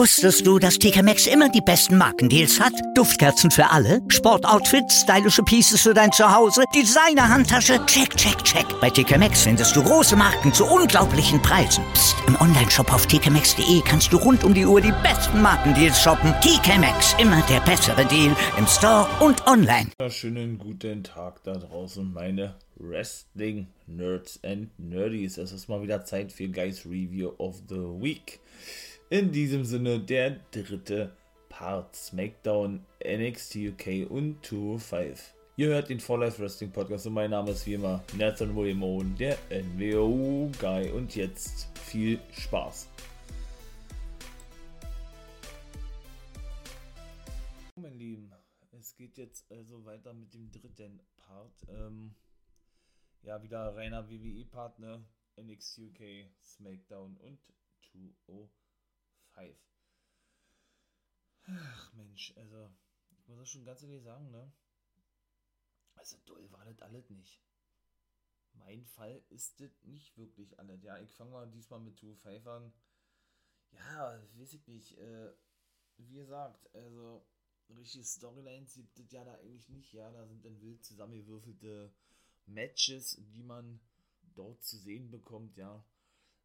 Wusstest du, dass TK Maxx immer die besten Markendeals hat? Duftkerzen für alle, Sportoutfits, stylische Pieces für dein Zuhause, Designer-Handtasche, check, check, check. Bei TK Maxx findest du große Marken zu unglaublichen Preisen. Psst. im Onlineshop auf tkmaxx.de kannst du rund um die Uhr die besten Markendeals shoppen. TK Maxx, immer der bessere Deal im Store und online. Schönen guten Tag da draußen, meine Wrestling-Nerds and Nerdies. Es ist mal wieder Zeit für Guys Review of the Week. In diesem Sinne der dritte Part SmackDown, NXT UK und 205. Ihr hört den For Life Wrestling Podcast und mein Name ist wie immer Nathan William Owen, der NWO Guy. Und jetzt viel Spaß. Mein Lieben, es geht jetzt also weiter mit dem dritten Part. Ähm, ja, wieder reiner WWE-Partner, NXT UK, SmackDown und 205. Five. Ach Mensch, also, ich muss das schon ganz ehrlich sagen, ne? Also doll war das alles nicht. Mein Fall ist das nicht wirklich alles. Ja, ich fange mal diesmal mit Two Five an. Ja, weiß ich nicht. Äh, wie gesagt, also richtige Storylines gibt es ja da eigentlich nicht. Ja, da sind dann wild zusammengewürfelte Matches, die man dort zu sehen bekommt, ja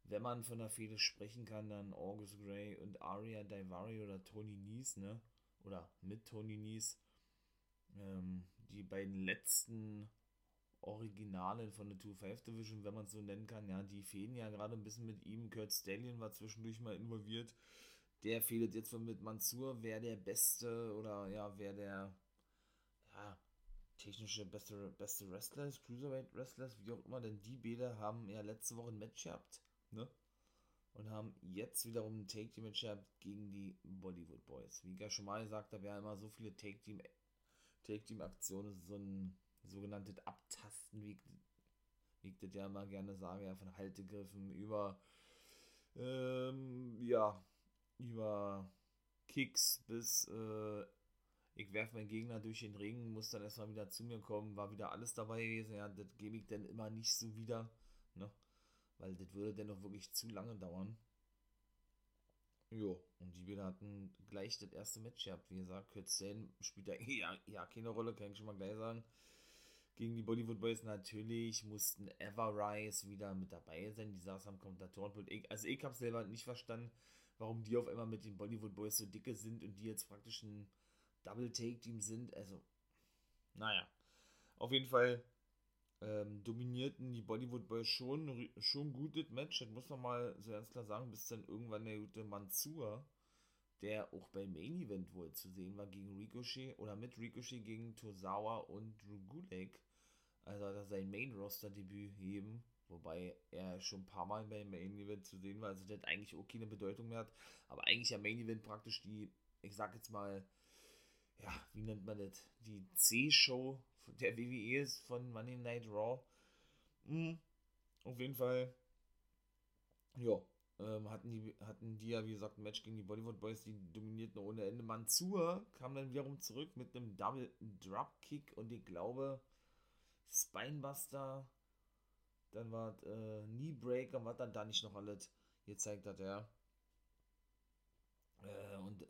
wenn man von der Fehde sprechen kann, dann August Gray und Aria Daivari oder Tony Nies, ne? Oder mit Tony Nies. Ähm, die beiden letzten Originalen von der 2-5 Division, wenn man es so nennen kann, ja, die fehlen ja gerade ein bisschen mit ihm. Kurt Stallion war zwischendurch mal involviert. Der fehlt jetzt mit Mansur, wer der beste oder ja, wer der ja, technische beste, beste Wrestler ist, Cruiserweight Wrestlers, wie auch immer, denn die beide haben ja letzte Woche ein Match gehabt ne? Und haben jetzt wiederum ein Take Team Match gegen die Bollywood Boys. Wie ich ja schon mal gesagt habe, ja immer so viele Take Team Take Team Aktionen, so ein sogenanntes Abtasten, wie, wie ich das ja immer gerne sage, ja, von Haltegriffen über ähm, ja, über Kicks bis äh, ich werfe meinen Gegner durch den Ring, muss dann erstmal wieder zu mir kommen, war wieder alles dabei gewesen, ja, das gebe ich dann immer nicht so wieder, ne? Weil das würde dann noch wirklich zu lange dauern. Jo, und die beiden hatten gleich das erste Match gehabt. Wie gesagt, Kurt Stan spielt da ja, ja keine Rolle, kann ich schon mal gleich sagen. Gegen die Bollywood Boys natürlich mussten Everrise wieder mit dabei sein. Die saß am Kommentatorenpult. Also ich habe selber nicht verstanden, warum die auf einmal mit den Bollywood Boys so dicke sind und die jetzt praktisch ein Double Take Team sind. Also, naja. Auf jeden Fall ähm, dominierten die Bollywood Boys schon, schon gutes Match, das muss man mal so ganz klar sagen, bis dann irgendwann der gute Mansur, der auch beim Main Event wohl zu sehen war, gegen Ricochet oder mit Ricochet gegen Tozawa und Drew Gulak, also hat er sein Main-Roster-Debüt heben, wobei er schon ein paar Mal beim Main Event zu sehen war, also das eigentlich auch keine Bedeutung mehr hat, aber eigentlich am Main Event praktisch die, ich sag jetzt mal, ja, wie nennt man das, die C-Show der WWE ist von Monday Night Raw. Mhm. Auf jeden Fall, ja, ähm, hatten, die, hatten die ja, wie gesagt, ein Match gegen die Bollywood Boys, die dominierten ohne Ende. Mansour kam dann wiederum zurück mit einem Double Dropkick und ich glaube, Spinebuster, dann war äh, Kneebreaker, was dann da nicht noch alles gezeigt hat, ja. Äh, und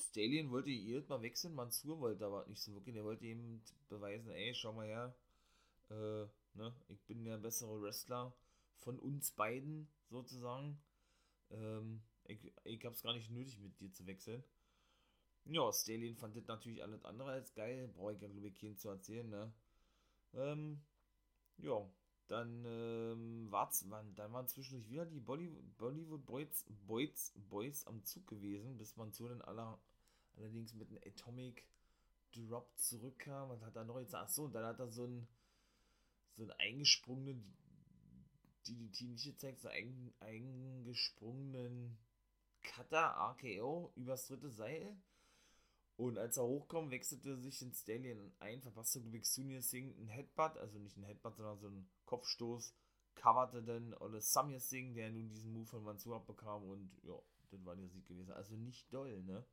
Stallion wollte ihr mal wechseln, Mansur wollte aber nicht so wirklich. Er wollte ihm beweisen, ey, schau mal her, äh, ne, ich bin der bessere Wrestler von uns beiden, sozusagen. Ähm, ich, ich hab's gar nicht nötig, mit dir zu wechseln. Ja, Stallion fand das natürlich alles andere als geil. Brauche ich ja, glaube ich, keinen zu erzählen, ne? Ähm, ja, dann ähm, war's, waren, dann waren zwischendurch wieder die Bollywood, Boys, Boys, Boys am Zug gewesen, bis man zu den aller allerdings mit einem Atomic Drop zurückkam. Was hat er noch jetzt? Achso, und dann hat er so ein so ein eingesprungenen DDT nicht gezeigt, so einen eingesprungenen Cutter RKO übers dritte Seil. Und als er hochkam, wechselte sich in Stallion ein, verpasste Big Sunir Singh ein Headbutt, also nicht ein Headbutt, sondern so ein Kopfstoß, coverte dann Ole Samir Singh, der nun diesen Move von Mansur abbekam und ja, das war der Sieg gewesen. Also nicht doll, ne?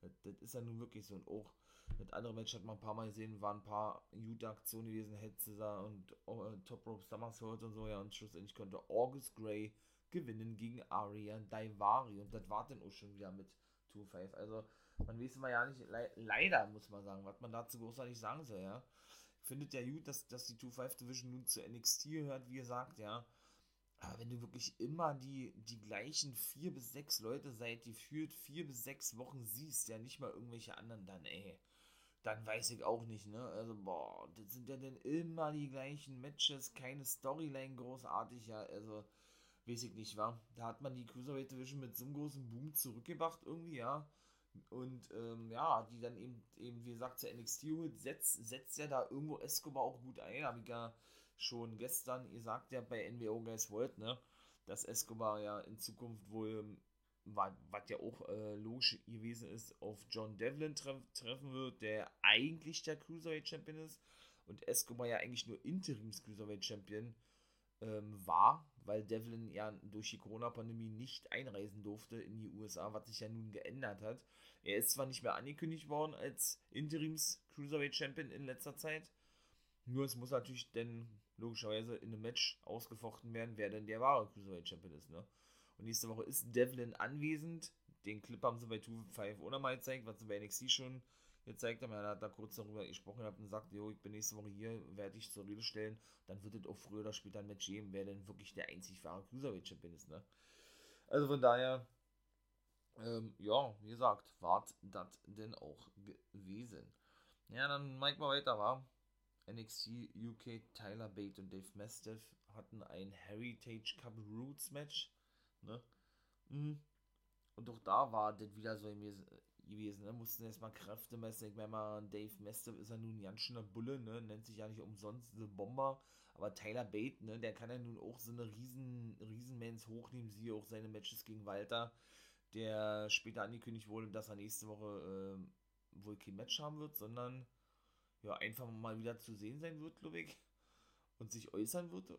Das, ist ja nun wirklich so. Und auch mit anderen Matches hat man ein paar Mal gesehen, waren ein paar gute Aktionen gewesen, Scissor und uh, Top Rope Somersault und so, ja, und schlussendlich konnte August Gray gewinnen gegen Aria Daivari. Und das war dann auch schon wieder mit 2-5. Also, man weiß immer ja nicht, le leider muss man sagen, was man dazu großartig sagen soll, ja. Findet ja gut, dass, dass die 2-5 Division nun zu NXT gehört, wie gesagt, ja. Aber wenn du wirklich immer die, die gleichen vier bis sechs Leute seit die führt vier bis sechs Wochen siehst, ja nicht mal irgendwelche anderen, dann ey, dann weiß ich auch nicht, ne? Also, boah, das sind ja dann immer die gleichen Matches, keine Storyline großartig, ja, also, weiß ich nicht, wa? Da hat man die Cruiserweight Division mit so einem großen Boom zurückgebracht, irgendwie, ja. Und, ähm, ja, die dann eben, eben, wie gesagt, zur NXT holt, setzt, setzt ja da irgendwo Escobar auch gut ein, ich ja schon gestern, ihr sagt ja bei NWO Guys World, ne, dass Escobar ja in Zukunft wohl, was ja auch äh, logisch gewesen ist, auf John Devlin treff, treffen wird, der eigentlich der Cruiserweight Champion ist und Escobar ja eigentlich nur Interims Cruiserweight Champion ähm, war, weil Devlin ja durch die Corona-Pandemie nicht einreisen durfte in die USA, was sich ja nun geändert hat. Er ist zwar nicht mehr angekündigt worden als Interims Cruiserweight Champion in letzter Zeit, nur es muss natürlich denn logischerweise in einem Match ausgefochten werden, wer denn der wahre Cruiserweight Champion ist, ne? Und nächste Woche ist Devlin anwesend. Den Clip haben sie bei 2-5 auch nochmal gezeigt, was sie bei NXT schon gezeigt haben. Er hat da kurz darüber gesprochen und gesagt, jo, ich bin nächste Woche hier, werde ich zur Rede stellen. Dann wird es auch früher oder später ein Match geben, wer denn wirklich der einzig wahre Cruiserweight Champion ist, ne? Also von daher, ähm, ja, wie gesagt, wart das denn auch gewesen. Ja, dann Mike mal weiter, war. NXT UK Tyler Bate und Dave Mastiff hatten ein Heritage Cup Roots Match. Ne? Mhm. Und auch da war das wieder so gewesen. Ne? Mussten erstmal Kräfte messen. Ich meine mal, Dave Mastiff ist ja nun ein ganz schöner Bulle, ne? nennt sich ja nicht umsonst The Bomber. Aber Tyler Bate, ne, der kann ja nun auch so eine riesen, Riesenmans hochnehmen. Siehe auch seine Matches gegen Walter, der später angekündigt wurde, dass er nächste Woche äh, wohl kein Match haben wird, sondern ja, einfach mal wieder zu sehen sein wird, glaube ich. Und sich äußern wird,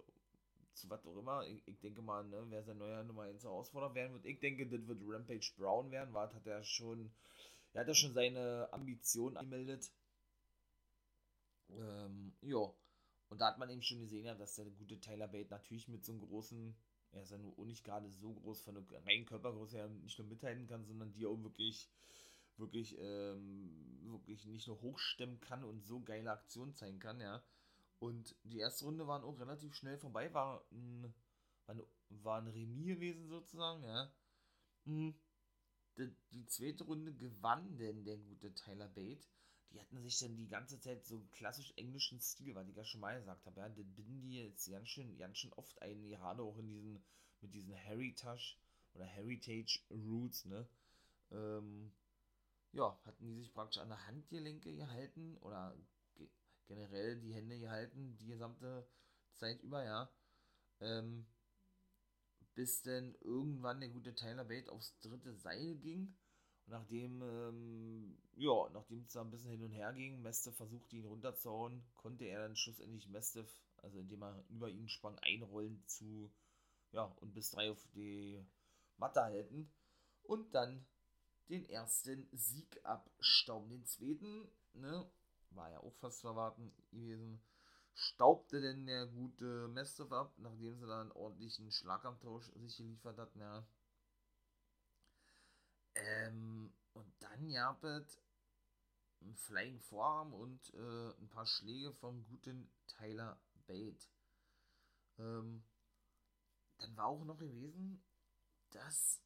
zu was auch immer. Ich, ich denke mal, ne, wer sein neuer Nummer 1 Herausforderer werden wird. Ich denke, das wird Rampage Brown werden. Wart hat er schon, er hat ja schon seine Ambition angemeldet. Ähm, ja. Und da hat man eben schon gesehen, ja, dass der gute Tyler Bate natürlich mit so einem großen, er ist ja nur nicht gerade so groß von der reinen Körpergröße her nicht nur mithalten kann, sondern die auch wirklich wirklich, ähm, wirklich nicht nur hochstemmen kann und so geile Aktionen zeigen kann, ja. Und die erste Runde waren auch relativ schnell vorbei, war ein, war ein, war ein Remis gewesen sozusagen, ja. Hm. Die, die zweite Runde gewann denn der gute Tyler Bate. Die hatten sich dann die ganze Zeit so klassisch englischen Stil, weil ich ja schon mal gesagt habe, ja, den binden die jetzt ganz schön, ganz schön oft ein, gerade auch in diesen, mit diesen Heritage oder Heritage Roots, ne. Ähm, ja, hatten die sich praktisch an der Handgelenke gehalten oder ge generell die Hände gehalten, die gesamte Zeit über, ja. Ähm, bis denn irgendwann der gute Tyler Bate aufs dritte Seil ging. Und nachdem, ähm, ja, nachdem es da ein bisschen hin und her ging, Meste versuchte ihn runterzuhauen, konnte er dann schlussendlich Mestev, also indem er über ihn sprang, einrollen zu, ja, und bis drei auf die Matte halten. Und dann den ersten Sieg abstauben. Den zweiten, ne, war ja auch fast zu erwarten gewesen, staubte denn der gute Mestov ab, nachdem sie dann einen ordentlichen Schlagabtausch sich geliefert hatten, ja. Ähm, und dann gab einen Flying Forearm und äh, ein paar Schläge vom guten Tyler Bate. Ähm, dann war auch noch gewesen, dass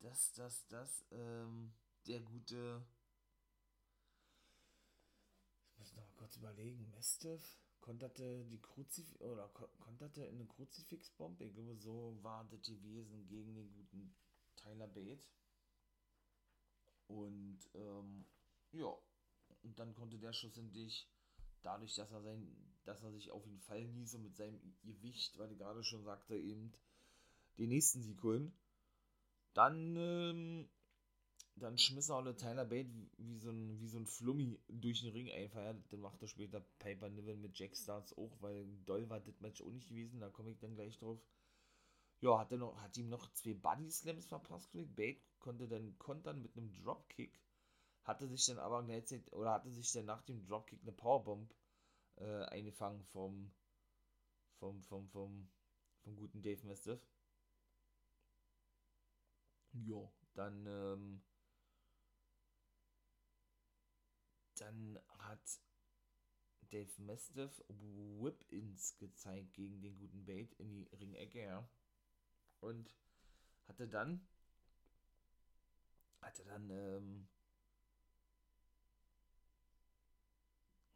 dass, dass, dass, ähm, der gute. Ich muss noch kurz überlegen. Mestev konterte die Kruzif oder konterte in eine Kruzifixbombe. Ich glaube, so war das gewesen gegen den guten Tyler Bate. Und ähm, ja, und dann konnte der schlussendlich, dadurch, dass er sein, dass er sich auf jeden Fall nie so mit seinem Gewicht, weil er gerade schon sagte, eben den nächsten holen. Dann, ähm, dann schmiss er alle Tyler Bate wie so ein, wie so ein Flummi durch den Ring einfach. Ja. Dann macht er später Piper Niven mit Jack Starts auch, weil doll war das Match auch nicht gewesen. Da komme ich dann gleich drauf. Ja, hat, er noch, hat ihm noch zwei Body Slams verpasst. Bate konnte dann kontern mit einem Dropkick. Hatte sich dann aber gleichzeitig, oder hatte sich dann nach dem Dropkick eine Powerbomb äh, eingefangen vom, vom, vom, vom, vom guten Dave Mastiff. Ja, dann, ähm, dann hat Dave Mastiff Whip-Ins gezeigt gegen den guten Bait in die Ringecke, ja. Und hatte dann, hatte dann, ähm,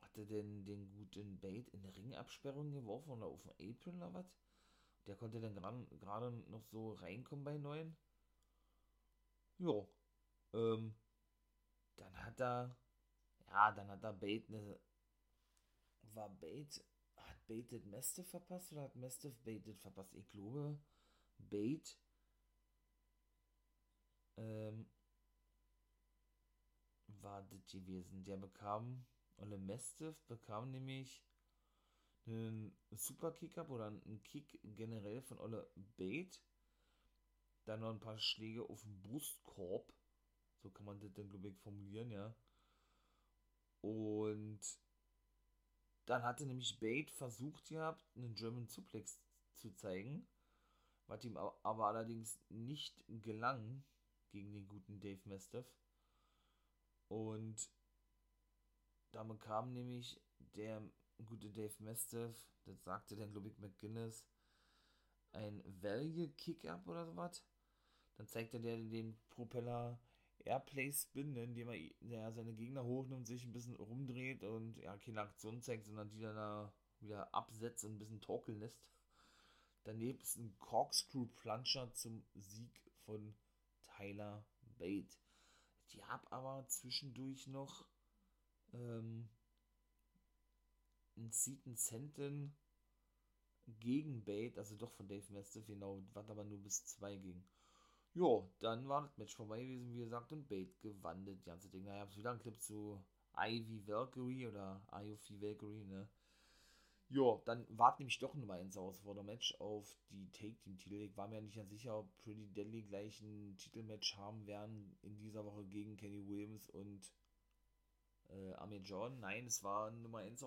hatte den, den guten Bait in eine Ringabsperrung geworfen oder auf den Apron oder was? Der konnte dann gerade noch so reinkommen bei neuen. Ja. Ähm, dann hat er, ja, dann hat er Bait eine, war Bait, hat Baited Mastiff verpasst oder hat Mastiff Baited verpasst? Ich glaube, Bait, ähm, war das gewesen. Der bekam, oder Mastiff bekam nämlich einen Super Kick-Up oder einen Kick generell von Olle Bait. Dann noch ein paar Schläge auf den Brustkorb. So kann man das dann, glaube ich, formulieren, ja. Und dann hatte nämlich Bait versucht gehabt, einen German Suplex zu zeigen. Was ihm aber allerdings nicht gelang gegen den guten Dave Mastiff. Und damit kam nämlich der gute Dave Mastiff, das sagte dann, glaube ich, McGuinness, ein Value Kick-Up oder sowas. Dann zeigte der den Propeller Airplay Spin, ne, indem er ja, seine Gegner hochnimmt, sich ein bisschen rumdreht und ja, keine Aktion zeigt, sondern die dann da wieder absetzt und ein bisschen torkeln lässt. Daneben ist ein Corkscrew Plunger zum Sieg von Tyler Bate. Die hab aber zwischendurch noch ähm, ein Seaton Senton gegen Bate, also doch von Dave Mastiff, genau, was aber nur bis 2 ging. Jo, dann war das Match vorbei gewesen, wie gesagt, und Bate gewann das ganze Ding. Da gab es wieder einen Clip zu Ivy Valkyrie oder Ivy Valkyrie, ne? Jo, dann war nämlich doch Nummer 1 aus vor der Match auf die Take-Team-Titel. Ich war mir nicht ganz sicher, ob Pretty Deadly gleich ein Titelmatch haben werden in dieser Woche gegen Kenny Williams und äh, Amir Jordan. Nein, es war Nummer 1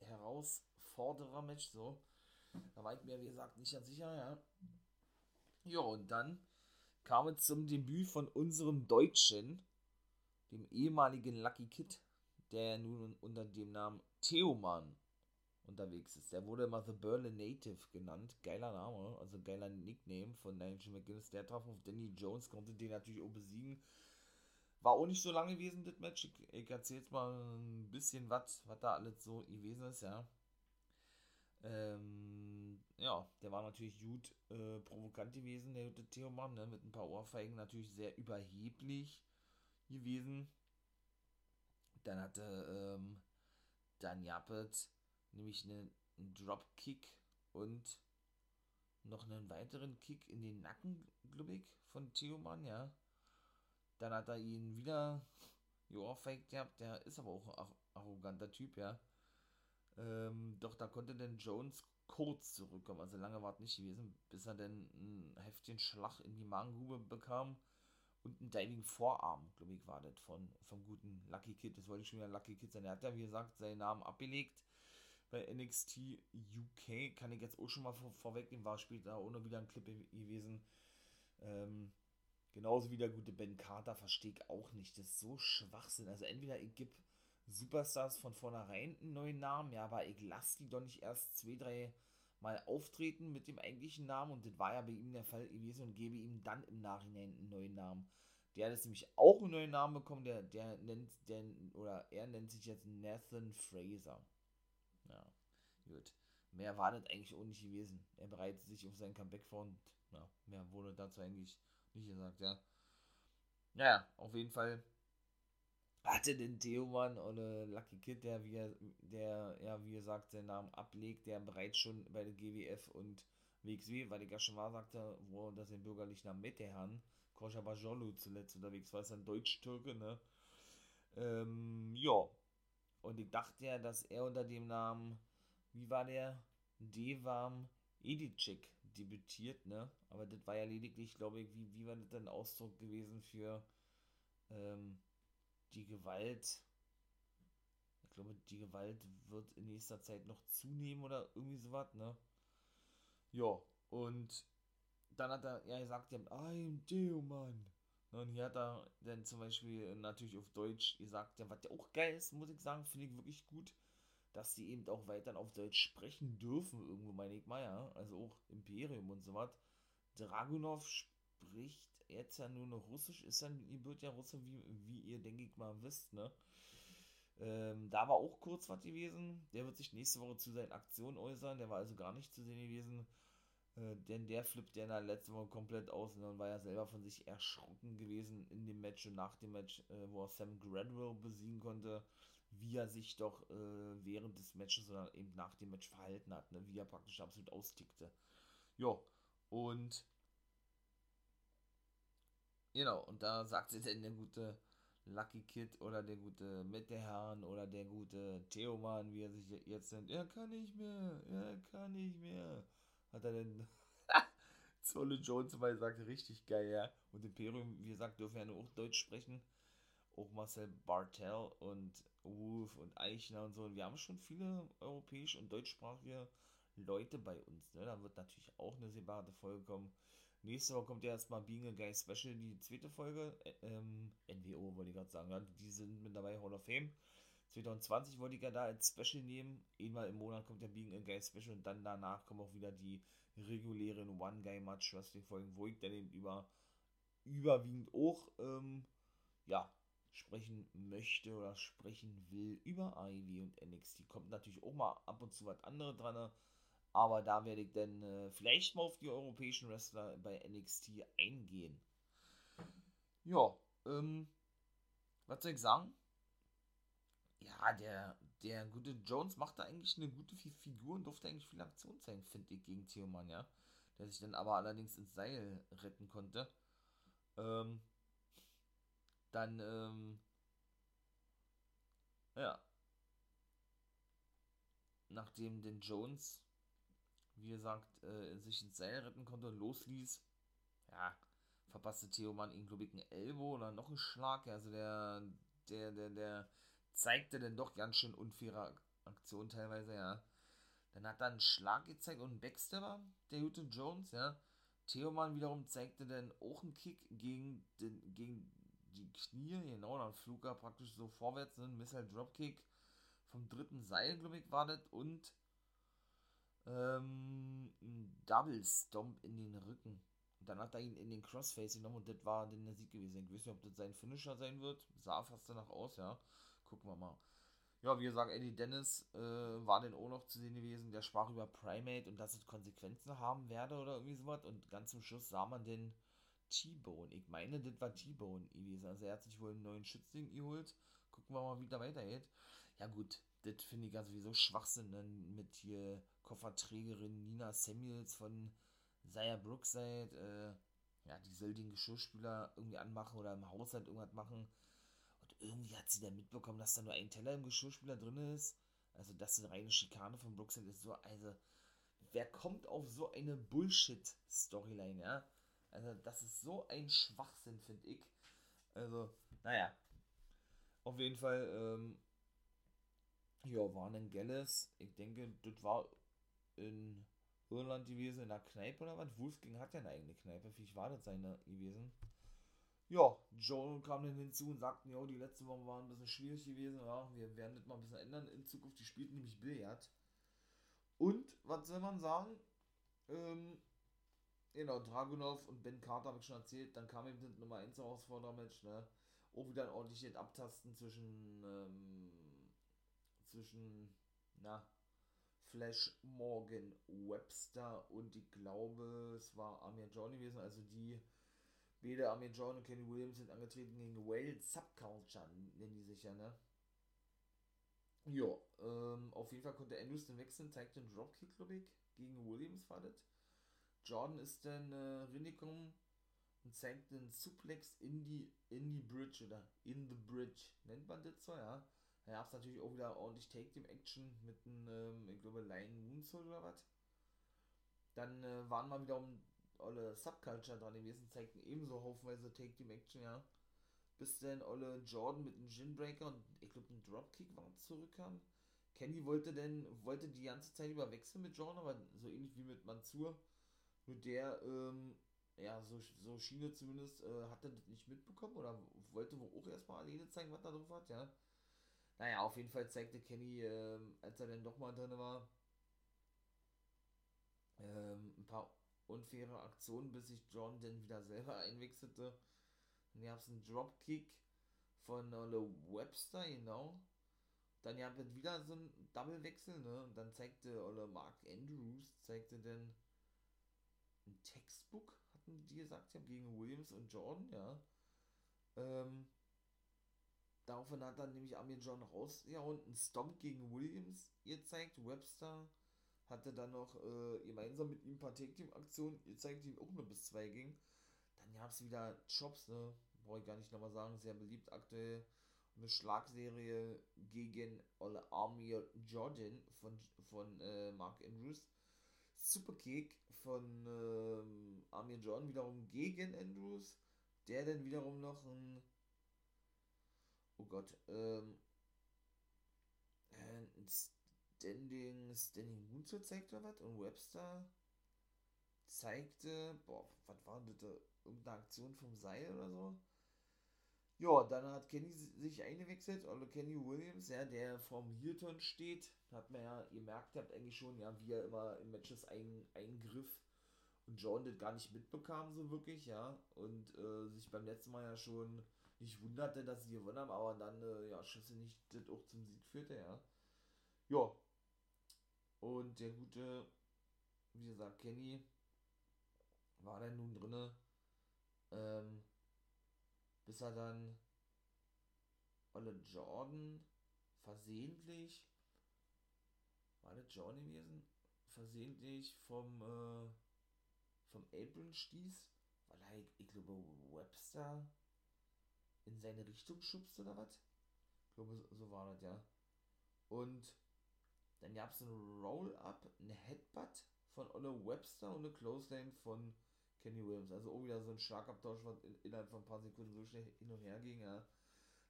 Herausforderer-Match, so. Da war ich mir, wie gesagt, nicht ganz sicher, ja. Ja, und dann kam es zum Debüt von unserem Deutschen, dem ehemaligen Lucky Kid, der nun unter dem Namen Theoman unterwegs ist. Der wurde immer The Berlin Native genannt. Geiler Name, also geiler Nickname von Nigel McGuinness. Der traf auf Danny Jones, konnte den natürlich auch besiegen. War auch nicht so lange gewesen, das Match. Ich, ich erzähle jetzt mal ein bisschen, was da alles so gewesen ist, ja. Ähm, ja, der war natürlich gut äh, provokant gewesen, der gute Theoman, ne, mit ein paar Ohrfeigen natürlich sehr überheblich gewesen. Dann hatte ähm, Dan Japet nämlich einen, einen Dropkick und noch einen weiteren Kick in den Nacken, glaube ich, von Theoman, ja. Dann hat er ihn wieder geohrfeigt gehabt, der ist aber auch ein arroganter Typ, ja. Ähm, doch da konnte dann Jones kurz zurückkommen, also lange war es nicht gewesen, bis er dann einen heftigen Schlag in die Magengrube bekam und einen Diving Vorarm, glaube ich, war das von, vom guten Lucky Kid. Das wollte ich schon wieder Lucky Kid sein. Er hat ja, wie gesagt, seinen Namen abgelegt bei NXT UK. Kann ich jetzt auch schon mal vor, vorwegnehmen, war später ohne wieder ein Clip gewesen. Ähm, genauso wie der gute Ben Carter verstehe ich auch nicht. Das ist so Schwachsinn. Also entweder ich gebe Superstars von vornherein einen neuen Namen, ja, aber ich lasse die doch nicht erst zwei, drei Mal auftreten mit dem eigentlichen Namen und das war ja bei ihm der Fall gewesen und gebe ihm dann im Nachhinein einen neuen Namen. Der hat jetzt nämlich auch einen neuen Namen bekommen, der, der nennt, der, oder er nennt sich jetzt Nathan Fraser. Ja, gut. Mehr war das eigentlich auch nicht gewesen. Er bereitet sich auf sein Comeback vor und ja, mehr wurde dazu eigentlich nicht gesagt, ja. Naja, auf jeden Fall hatte den Theoman oder Lucky Kid, der wie er, der, ja, wie gesagt, seinen Namen ablegt, der bereits schon bei der GWF und WXW, weil ich ja schon mal sagte, wo das den bürgerlichen Namen Metehan, Koscha Bajolu zuletzt unterwegs war, ist ein Deutsch-Türke, ne? Ähm, ja. Und ich dachte ja, dass er unter dem Namen, wie war der? Devam Edicek debütiert, ne? Aber das war ja lediglich, glaube ich, wie, wie war das denn Ausdruck gewesen für, ähm, die Gewalt, ich glaube, die Gewalt wird in nächster Zeit noch zunehmen oder irgendwie sowas, ne? Ja, und dann hat er ja gesagt, I'm Deo, Mann. Und hier hat er dann zum Beispiel natürlich auf Deutsch gesagt, ja, was ja auch geil ist, muss ich sagen, finde ich wirklich gut, dass sie eben auch weiter auf Deutsch sprechen dürfen, irgendwo meine ich mal, ja. Also auch Imperium und so was. Dragunov spricht jetzt ja nur noch Russisch, ist ja, ihr wird ja Russe, wie, wie ihr, denke ich mal, wisst, ne? Ähm, da war auch kurz was gewesen. Der wird sich nächste Woche zu seinen Aktionen äußern. Der war also gar nicht zu sehen gewesen. Äh, denn der flippt ja in der letzten Woche komplett aus und dann war er selber von sich erschrocken gewesen in dem Match und nach dem Match, äh, wo er Sam Gradwell besiegen konnte, wie er sich doch äh, während des Matches oder eben nach dem Match verhalten hat, ne? wie er praktisch absolut austickte. Ja, und genau, und da sagt sie denn der gute Lucky Kid oder der gute Mitteherrn oder der gute Theoman, wie er sich jetzt nennt, er kann nicht mehr, er kann nicht mehr hat er denn Zolle Jones mal gesagt, richtig geil, ja. Und Imperium, wie gesagt, dürfen ja nur auch Deutsch sprechen. Auch Marcel Bartel und Wolf und Eichner und so. Und wir haben schon viele europäisch- und deutschsprachige Leute bei uns. Ne? Da wird natürlich auch eine separate Folge kommen. Nächste Woche kommt ja erstmal Being a Guy Special, die zweite Folge. Ähm, NWO wollte ich gerade sagen. Die sind mit dabei Hall of Fame. 2020 wollte ich ja da als Special nehmen. Einmal im Monat kommt der Being a Guy Special und dann danach kommen auch wieder die regulären One-Guy-Match Wrestling Folgen, wo ich dann eben über, überwiegend auch, ähm, ja, sprechen möchte oder sprechen will über Ivy und NXT. Kommt natürlich auch mal ab und zu was anderes dran, aber da werde ich dann äh, vielleicht mal auf die europäischen Wrestler bei NXT eingehen. Ja, ähm, was soll ich sagen? ja, der, der gute Jones machte eigentlich eine gute Figur und durfte eigentlich viel Aktion zeigen, finde ich, gegen Theoman, ja. Der sich dann aber allerdings ins Seil retten konnte. Ähm, dann, ähm, ja. Nachdem den Jones, wie gesagt, äh, sich ins Seil retten konnte und losließ, ja, verpasste Theoman ihn, glaube ich, einen Elbow oder noch einen Schlag. Also der, der, der, der zeigte dann doch ganz schön unfaire Aktion teilweise, ja. Dann hat er einen Schlag gezeigt und einen Backstabber, der gute Jones, ja. Theoman wiederum zeigte dann auch einen Kick gegen, den, gegen die Knie, genau, dann flog er praktisch so vorwärts, ne, ein Missile Dropkick vom dritten Seil, glaube ich, war das, und ähm, ein Double Stomp in den Rücken. Und dann hat er ihn in den Crossface genommen und das war dann der Sieg gewesen. Ich weiß nicht, ob das sein Finisher sein wird. Sah fast danach aus, ja gucken wir mal. Ja, wie gesagt, Eddie Dennis äh, war denn auch noch zu sehen gewesen. Der sprach über Primate und dass es Konsequenzen haben werde oder irgendwie sowas. Und ganz zum Schluss sah man den T-Bone. Ich meine, das war T-Bone gewesen. Also er hat sich wohl einen neuen Schützling geholt. Gucken wir mal, wie der weitergeht. Ja gut, das finde ich also sowieso Schwachsinn ne? mit hier Kofferträgerin Nina Samuels von Zaya Brookside. Äh, ja, die soll den Geschirrspüler irgendwie anmachen oder im Haushalt irgendwas machen irgendwie hat sie dann mitbekommen, dass da nur ein Teller im Geschirrspüler drin ist. Also das ist eine reine Schikane von Brookside ist so, also wer kommt auf so eine Bullshit-Storyline, ja? Also das ist so ein Schwachsinn, finde ich. Also, naja. Auf jeden Fall, ähm, ja, waren in Gelles, ich denke, das war in Irland gewesen, in der Kneipe oder was? Wolfgang hat ja eine eigene Kneipe, wie war das seine gewesen? ja, Joe kam dann hinzu und sagten, ja, die letzten Wochen waren ein bisschen schwierig gewesen, ja, wir werden das mal ein bisschen ändern in Zukunft. Die spielten nämlich Billard. Und, was soll man sagen? Ähm, genau, Dragunov und Ben Carter habe ich schon erzählt. Dann kam eben Nummer 1 Herausforderer-Match, ne? Auch wieder ein ordentliches Abtasten zwischen, ähm, zwischen, na, Flash Morgan Webster und ich glaube, es war Amir Johnny gewesen, also die Beide Amir John und Kenny Williams sind angetreten gegen Whale Subculture, nennen die sich ja, ne? Ja, ähm, auf jeden Fall konnte Andrews den wechseln, zeigt den Dropkick, glaube ich, gegen Williams war das. Jordan ist dann äh, reingekommen und zeigt den Suplex in die, in die Bridge oder in the Bridge, nennt man das so, ja. Da gab es natürlich auch wieder ordentlich Take-Team-Action mit einem, ähm, ich glaube, Lion Moonsault oder was. Dann äh, waren wir wieder um olle Subculture dran gewesen, zeigten ebenso haufenweise Take Team Action, ja. Bis dann olle Jordan mit einem Ginbreaker und ich glaube ein Dropkick war zurückkam. Kenny wollte denn, wollte die ganze Zeit über wechseln mit Jordan, aber so ähnlich wie mit Mansur. Nur der, ähm, ja, so, so Schiene zumindest, äh, hat er das nicht mitbekommen oder wollte wohl auch erstmal alleine zeigen, was da drauf hat, ja. Naja, auf jeden Fall zeigte Kenny, äh, als er dann doch mal drin war, ähm, ein paar unfaire Aktionen, bis sich John dann wieder selber einwechselte. Dann gab es einen Dropkick von Ole Webster, genau. Dann gab es wieder so einen Doublewechsel, ne? Und dann zeigte Ole Mark Andrews, zeigte dann ein Textbook, hatten die gesagt, ja, gegen Williams und Jordan, ja. Ähm, daraufhin hat dann nämlich Amir John rausgehauen, einen Stomp gegen Williams gezeigt. Webster hatte dann noch äh, gemeinsam mit ihm ein paar Take-Team-Aktionen gezeigt, die auch nur bis zwei ging. Dann gab es wieder Chops, ne? Brauche ich gar nicht nochmal sagen, sehr beliebt aktuell. Eine Schlagserie gegen Ole Amir Jordan von, von äh, Mark Andrews. Superkick von ähm, Amir Jordan wiederum gegen Andrews. Der dann wiederum noch ein. Oh Gott, ähm, ein Standing, Standing Moonsault zeigt oder was? Und Webster zeigte, boah, was war das da? Irgendeine Aktion vom Seil oder so? Ja, dann hat Kenny sich eingewechselt, oder Kenny Williams, ja, der vorm Hilton steht. Hat man ja gemerkt, habt eigentlich schon, ja, wie er immer in Matches ein, eingriff und John das gar nicht mitbekam, so wirklich, ja. Und äh, sich beim letzten Mal ja schon nicht wunderte, dass sie gewonnen haben, aber dann, äh, ja, nicht das auch zum Sieg führte, ja. Ja, und der gute, wie gesagt, Kenny war dann nun drinne, ähm, bis er dann Olle Jordan versehentlich, war das Jordan gewesen? Versehentlich vom, äh, vom Apron stieß, weil er, ich glaube, Webster in seine Richtung schubst oder was? Ich glaube, so war das, ja. Und dann gab es einen Roll-Up, einen Headbutt von Olle Webster und eine Clothesline von Kenny Williams. Also auch wieder so ein Schlagabtausch, was in, innerhalb von ein paar Sekunden so schnell hin und her ging. Ja.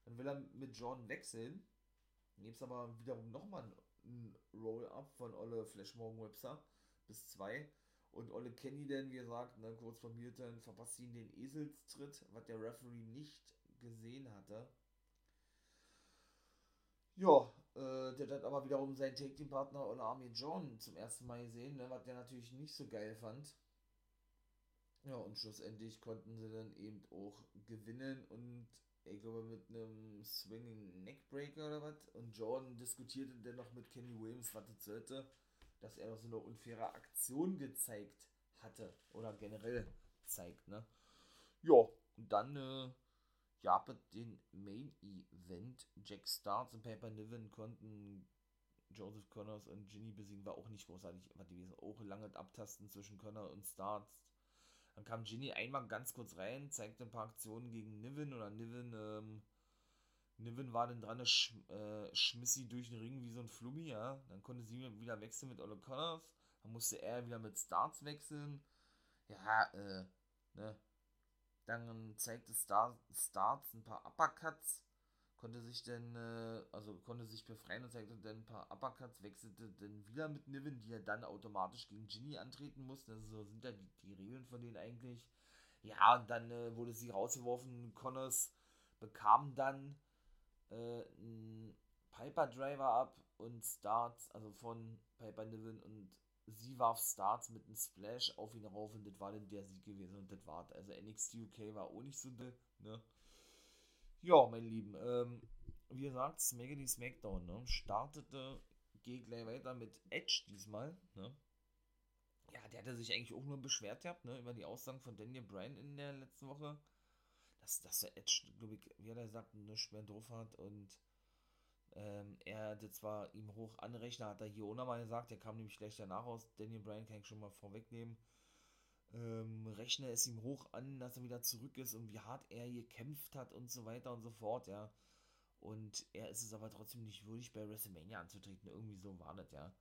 Dann will er mit Jordan wechseln. Dann gibt es aber wiederum nochmal ein Roll-Up von Olle Flashmorgan Webster bis zwei. Und Olle Kenny dann, wie gesagt, ne, kurz vor Milton verpasst ihn den Eselstritt, was der Referee nicht gesehen hatte. Ja, äh, der hat aber wiederum seinen Take-Team-Partner Ola Armin John zum ersten Mal gesehen, ne, was der natürlich nicht so geil fand. Ja, und schlussendlich konnten sie dann eben auch gewinnen und ich glaube mit einem Swinging Neckbreaker oder was. Und Jordan diskutierte dann noch mit Kenny Williams, was das sollte, dass er noch so eine unfaire Aktion gezeigt hatte oder generell zeigt, ne? Ja, und dann äh, es den Main Event. Jack Starts und Paper Niven konnten Joseph Connors und Ginny besiegen, war auch nicht großartig gewesen. Auch lange Abtasten zwischen Connor und Starts. Dann kam Ginny einmal ganz kurz rein, zeigte ein paar Aktionen gegen Niven oder Niven, ähm, Niven war dann dran, sch, äh, schmiss sie durch den Ring wie so ein Flummi, ja. Dann konnte sie wieder wechseln mit Ole Connors. Dann musste er wieder mit Starts wechseln. Ja, äh, ne, dann zeigte Star, Starts ein paar Uppercuts, konnte sich dann, äh, also konnte sich befreien und zeigte dann ein paar Uppercuts, wechselte dann wieder mit Niven, die er dann automatisch gegen Ginny antreten musste. Also so sind ja die, die Regeln von denen eigentlich. Ja, und dann äh, wurde sie rausgeworfen. Connors bekam dann äh, einen Piper Driver ab und Starts, also von Piper Niven und sie warf Starts mit einem Splash auf ihn rauf und das war dann der Sieg gewesen und das war Also NXT UK war auch nicht so dill, ne? Ja, mein Lieben, ähm, wie gesagt, Smackity Smackdown, ne? Startete, geht gleich weiter mit Edge diesmal, ne? Ja, der hatte sich eigentlich auch nur beschwert gehabt, ne? Über die Aussagen von Daniel Bryan in der letzten Woche. Dass, dass der Edge, glaube ich, wie er sagt, nichts mehr drauf hat und ähm, er hatte zwar ihm hoch anrechnen, hat er hier nochmal gesagt, er kam nämlich gleich danach aus. Daniel Bryan kann ich schon mal vorwegnehmen. Ähm, rechne es ihm hoch an, dass er wieder zurück ist und wie hart er gekämpft hat und so weiter und so fort, ja. Und er ist es aber trotzdem nicht würdig, bei WrestleMania anzutreten. Irgendwie so war das, ja.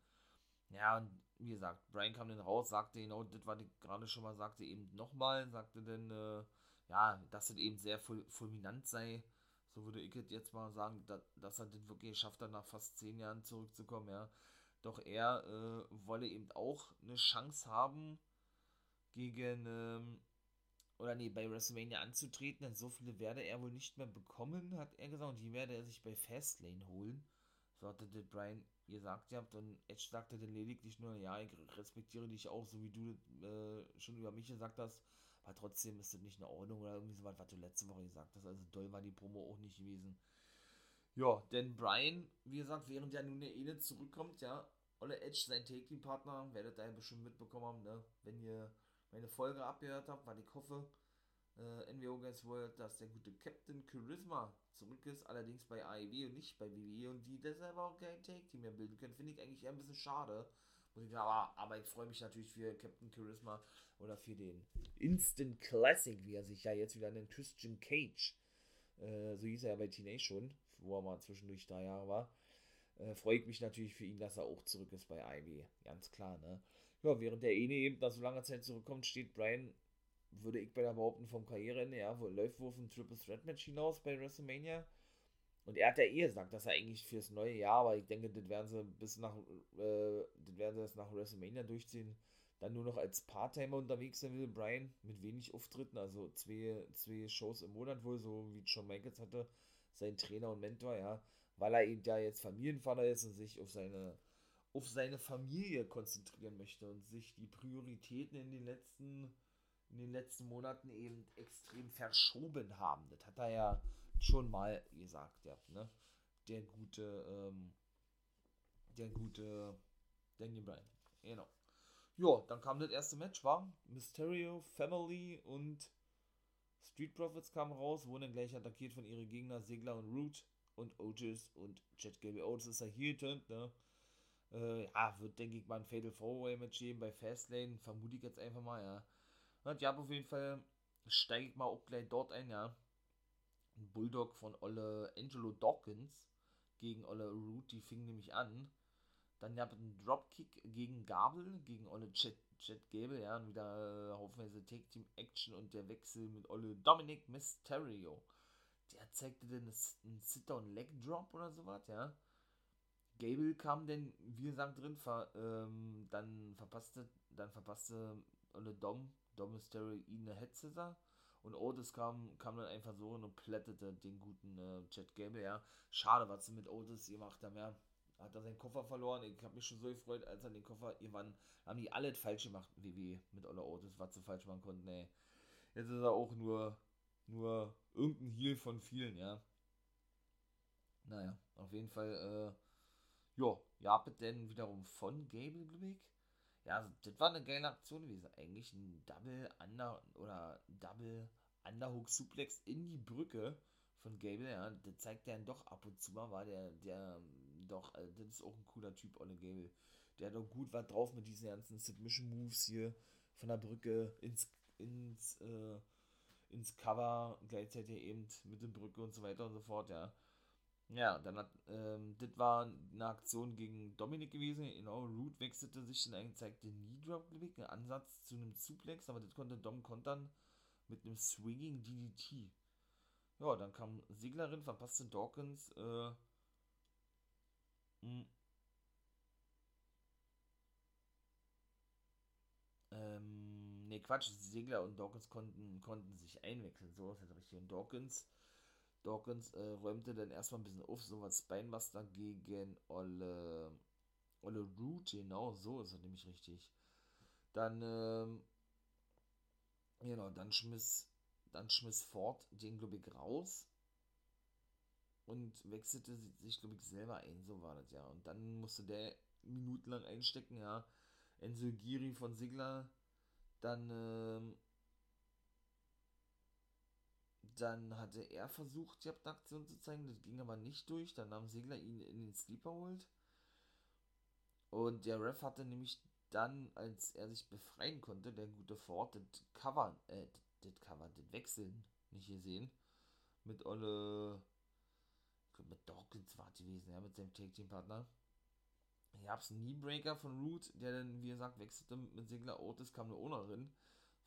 Ja, und wie gesagt, Brian kam dann raus, sagte genau das, was ich gerade schon mal sagte, eben nochmal, sagte dann, äh, ja, dass es eben sehr fulminant sei, so würde ich jetzt mal sagen, dass, dass er das wirklich geschafft hat, nach fast zehn Jahren zurückzukommen, ja. Doch er äh, wolle eben auch eine Chance haben gegen, ähm, oder nee, bei WrestleMania anzutreten, denn so viele werde er wohl nicht mehr bekommen, hat er gesagt, und die werde er sich bei Fastlane holen. So hatte das Brian gesagt gehabt und Edge sagte dann lediglich nur, ja, ich respektiere dich auch, so wie du äh, schon über mich gesagt hast, aber trotzdem ist das nicht in Ordnung oder irgendwie so was, was du letzte Woche gesagt hast, also doll war die Promo auch nicht gewesen. Ja, denn Brian, wie gesagt, während ja nun der Ene zurückkommt, ja, Olle Edge, sein Take-Team-Partner, werdet ihr bestimmt mitbekommen haben, ne, wenn ihr meine Folge abgehört habt, weil ich hoffe, äh, NWO Guys World, dass der gute Captain Charisma zurück ist, allerdings bei AEW und nicht bei WWE und die deshalb auch kein Take-Team mehr bilden können, finde ich eigentlich eher ein bisschen schade. Muss ich aber, aber ich freue mich natürlich für Captain Charisma oder für den Instant Classic, wie er sich ja jetzt wieder nennt, Christian Cage. Äh, so hieß er ja bei TNA schon, wo er mal zwischendurch drei Jahre war. Äh, freue ich mich natürlich für ihn, dass er auch zurück ist bei AEW. Ganz klar, ne? Ja, während der Ene eben nach so langer Zeit zurückkommt, steht Brian würde ich bei der behaupten, vom Karriereende, ja, läuft wohl ein Triple Threat Match hinaus bei WrestleMania. Und er hat ja eh gesagt, dass er eigentlich fürs neue Jahr, aber ich denke, das werden sie bis nach, äh, das werden sie jetzt nach WrestleMania durchziehen, dann nur noch als Part-Timer unterwegs sein will, Brian, mit wenig Auftritten, also zwei, zwei Shows im Monat wohl, so wie Shawn Michaels hatte, sein Trainer und Mentor, ja, weil er eben ja jetzt Familienvater ist und sich auf seine, auf seine Familie konzentrieren möchte und sich die Prioritäten in den letzten in den letzten Monaten eben extrem verschoben haben. Das hat er ja schon mal gesagt, ja, ne? Der gute, ähm, der gute Daniel Bryan. Genau. Ja, dann kam das erste Match, war Mysterio, Family und Street Profits kamen raus, wurden gleich attackiert von ihren Gegner Segler und Root und Otis und Chad Gable. Otis ist ja hier, ne? Äh, ja, wird, denke ich, mal ein Fatal Four-Way Match geben bei Fastlane, vermute ich jetzt einfach mal, ja. Und ja, auf jeden Fall steige ich mal auch gleich dort ein, ja. Bulldog von Olle Angelo Dawkins gegen Olle Root, die fing nämlich an. Dann gab es einen Dropkick gegen Gabel, gegen Olle Chet, Chet Gable, ja, und wieder äh, haufenweise Take Team Action und der Wechsel mit Olle Dominic Mysterio. Der zeigte dann einen Sit-Down Leg Drop oder sowas, ja. Gable kam denn, wie gesagt, drin, ver, ähm, dann verpasste, dann verpasste Olle Dom Dom Mysterio ihn eine Head und Otis kam, kam dann einfach so und plättete den guten äh, Chad Gable, ja. Schade, was sie mit Otis gemacht haben, ja. Hat er seinen Koffer verloren. Ich habe mich schon so gefreut, als er den Koffer, irgendwann haben die alle falsch gemacht, wie wie mit Ola Otis, was sie falsch machen konnten, ey. Jetzt ist er auch nur, nur irgendein Heal von vielen, ja. Naja, auf jeden Fall, äh, ja, ja, denn wiederum von Gable, glaube ich ja, also, das war eine geile Aktion gewesen. Eigentlich ein Double Under oder Double Underhook Suplex in die Brücke von Gable. Ja, das zeigt er doch ab und zu mal, war der, der, doch, also das ist auch ein cooler Typ, Olle Gable. Der hat doch gut was drauf mit diesen ganzen Submission Moves hier von der Brücke ins, ins, äh, ins Cover, gleichzeitig eben mit der Brücke und so weiter und so fort, ja. Ja, dann hat, ähm, das war eine Aktion gegen Dominik gewesen. Genau, Root wechselte sich dann eigentlich, zeigte Knee Drop, ich, einen Ansatz zu einem Suplex, aber das konnte Dom kontern mit einem Swinging DDT. Ja, dann kam Seglerin, verpasste Dawkins, äh, mh, hm. ähm, ne Quatsch, Segler und Dawkins konnten, konnten sich einwechseln, so ist das richtig. Und Dawkins Dawkins äh, räumte dann erstmal ein bisschen auf, so was Spinebuster gegen Olle, Olle Root, genau, so ist er nämlich richtig. Dann, ähm, genau, dann schmiss, dann schmiss Ford den, glaube ich, raus und wechselte sich, glaube ich, selber ein, so war das ja. Und dann musste der minutenlang einstecken, ja. Enzo Giri von Sigler, dann, ähm, dann hatte er versucht, die Abduktion zu zeigen, das ging aber nicht durch. Dann nahm Segler ihn in den Sleeper holt. Und der Ref hatte nämlich dann, als er sich befreien konnte, der gute Ford, das Cover, äh, das Cover, das Wechseln nicht gesehen. Mit Olle, mit Dawkins war gewesen, ja, mit seinem Take-Team-Partner. Hier gab es einen Kneebreaker von Root, der dann, wie gesagt, wechselte mit Segler Otis, kam eine Ownerin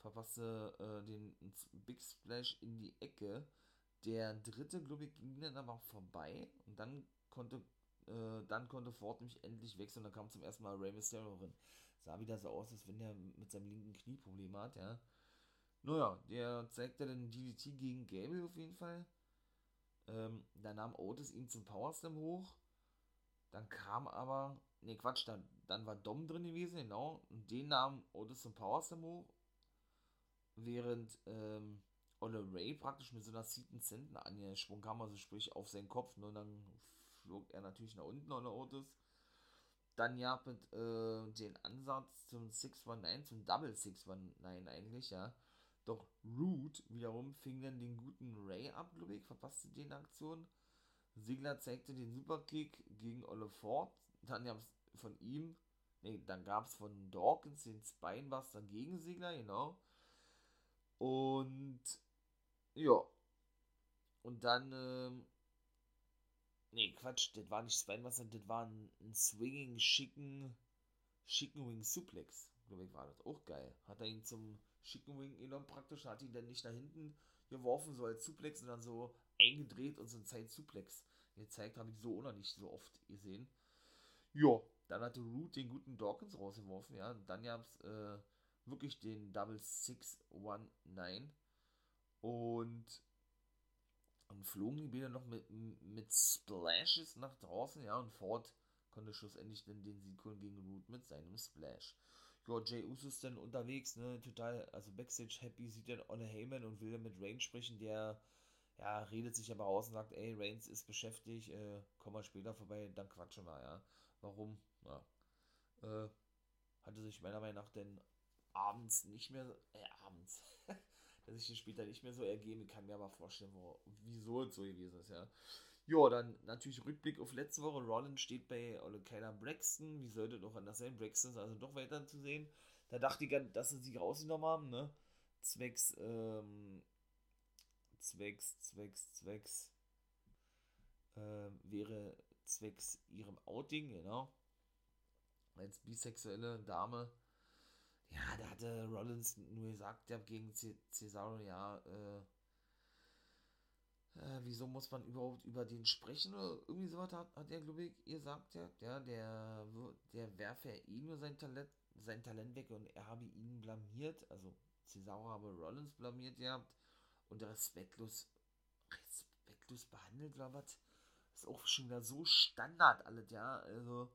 verpasste äh, den Big Splash in die Ecke. Der dritte, glaube ich, ging dann aber vorbei und dann konnte, äh, dann konnte Ford nämlich endlich wechseln und dann kam zum ersten Mal Rey Mysterio rein. Sah wieder so aus, als wenn er mit seinem linken Knie Probleme hat, ja. Naja, der zeigte dann DDT gegen Gable auf jeden Fall. Ähm, dann nahm Otis ihn zum Powerslam hoch. Dann kam aber, ne Quatsch, dann, dann war Dom drin gewesen, genau. Und den nahm Otis zum Powerslam hoch. Während ähm, Olle Ray praktisch mit so einer Seaton Centen angesprungen kam, also sprich auf seinen Kopf. Ne, und dann flog er natürlich nach unten, Olle Otis. Dann ja mit äh, den Ansatz zum 619, zum Double 619 eigentlich, ja. Doch Root wiederum fing dann den guten Ray ab, glaube ich, verpasste den Aktion. Sigler zeigte den Superkick gegen Olle Ford. Dann gab es von ihm, nee, dann gab es von Dawkins den Spinebuster gegen Sigler, genau. Und ja. Und dann, ähm, nee, Quatsch, das war nicht Spinebuster, das war ein, ein swinging, schicken, schicken Wing Suplex, glaube ich, war das. Auch geil. Hat er ihn zum Chicken Wing genommen praktisch, hat ihn dann nicht nach hinten geworfen, so als Suplex, sondern so eingedreht und so ein Zeit-Suplex gezeigt, habe ich so oder nicht so oft gesehen. Ja, dann hatte Root den guten Dawkins rausgeworfen, ja, und dann gab es äh, wirklich den Double 619 und und flogen die Bilder noch mit, mit Splashes nach draußen, ja, und Ford konnte schlussendlich dann den Sieg gegen Root mit seinem Splash ja, Jay Uso ist dann unterwegs, ne, total, also Backstage happy, sieht dann Olle Heyman und will dann mit Reigns sprechen, der, ja, redet sich aber aus und sagt, ey, Reigns ist beschäftigt, äh, komm mal später vorbei, dann quatschen wir, ja. Warum? Ja. Äh, hatte sich meiner Meinung nach denn abends nicht mehr, äh, abends, dass ich den später nicht mehr so ergeben kann, mir aber vorstellen, wo, wieso es so gewesen ist, ja. Ja, dann natürlich Rückblick auf letzte Woche. Rollins steht bei Ole Keiner Braxton. Wie sollte doch anders sein? Braxton ist also doch weiter zu sehen. Da dachte ich, dass sie sich rausgenommen haben, ne? Zwecks, ähm, zwecks, zwecks, zwecks, äh, wäre zwecks ihrem Outing, genau. Als bisexuelle Dame. Ja, da hatte Rollins nur gesagt, ja, gegen Cesaro, ja, äh, äh, wieso muss man überhaupt über den sprechen oder irgendwie sowas hat, hat er, glaube ich, ihr sagt ja, der, der, der werfe er eh nur sein Talent, sein Talent weg und er habe ihn blamiert, also Cesaro habe Rollins blamiert gehabt und respektlos, respektlos behandelt oder was, ist auch schon wieder so Standard alles, ja, also,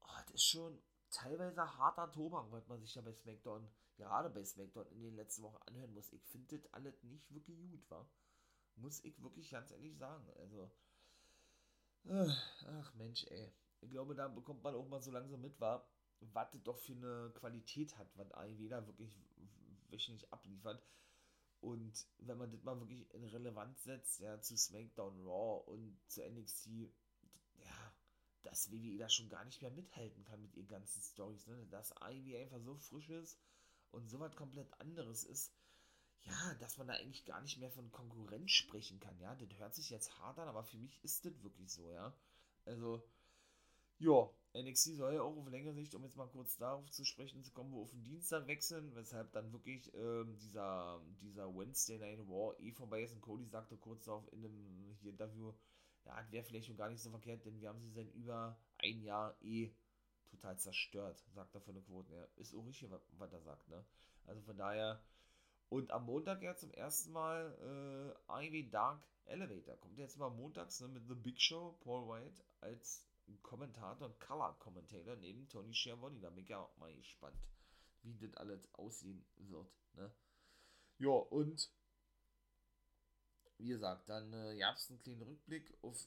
oh, das ist schon teilweise harter Tobak, was man sich da bei SmackDown, gerade bei SmackDown in den letzten Wochen anhören muss. Ich finde das alles nicht wirklich gut, war. Muss ich wirklich ganz ehrlich sagen. Also, äh, ach Mensch, ey. Ich glaube, da bekommt man auch mal so langsam mit, war, was das doch für eine Qualität hat, was AEW wirklich wöchentlich abliefert. Und wenn man das mal wirklich in Relevanz setzt, ja, zu SmackDown Raw und zu NXT, dass WWE da schon gar nicht mehr mithalten kann mit ihren ganzen Stories, ne? Dass AEW einfach so frisch ist und so was komplett anderes ist, ja, dass man da eigentlich gar nicht mehr von Konkurrenz sprechen kann, ja. Das hört sich jetzt hart an, aber für mich ist das wirklich so, ja. Also, ja, NXT soll ja auch auf längere Sicht, um jetzt mal kurz darauf zu sprechen zu kommen, auf den Dienstag wechseln, weshalb dann wirklich ähm, dieser, dieser Wednesday Night War eh vorbei ist. Und Cody sagte kurz darauf in einem Interview, ja, wäre vielleicht schon gar nicht so verkehrt, denn wir haben sie seit über ein Jahr eh total zerstört, sagt er von der Quote. Ja, ist auch richtig, was, er sagt, ne? Also von daher, und am Montag ja zum ersten Mal äh, Ivy Dark Elevator. Kommt jetzt mal montags ne, mit The Big Show, Paul White als Kommentator und Color-Kommentator neben Tony Schiavone. Da bin ich ja auch mal gespannt, wie das alles aussehen wird. Ne? Ja, und wie gesagt, dann äh, gab es einen kleinen Rückblick auf,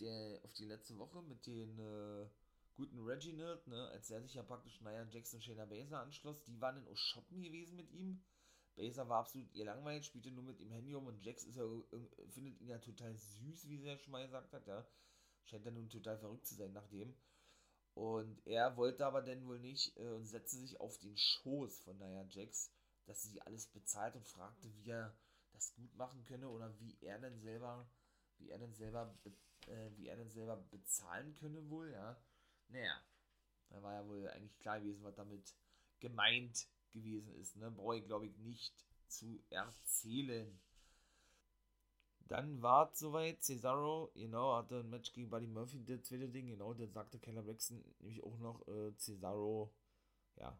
der, auf die letzte Woche mit den äh, guten Reginald, ne, als er sich ja praktisch Nia Jackson und Shayna Baszler anschloss. Die waren in O'Shoppen gewesen mit ihm Baser war absolut ihr langweilig, spielte nur mit ihm Handy um und Jax ist ja, findet ihn ja total süß, wie sie ja schon mal gesagt hat, ja. Scheint ja nun total verrückt zu sein nach dem. Und er wollte aber denn wohl nicht äh, und setzte sich auf den Schoß von Nia Jax, dass sie alles bezahlt und fragte, wie er das gut machen könne oder wie er denn selber, wie er denn selber, äh, wie er denn selber bezahlen könne wohl, ja. Naja, da war ja wohl eigentlich klar gewesen, was damit gemeint gewesen ist. Ne? Brauche ich, glaube ich, nicht zu erzählen. Dann war es soweit. Cesaro, genau, hatte ein Match gegen Buddy Murphy, das zweite Ding, genau, dann sagte Keller Braxton nämlich auch noch, äh, Cesaro, ja,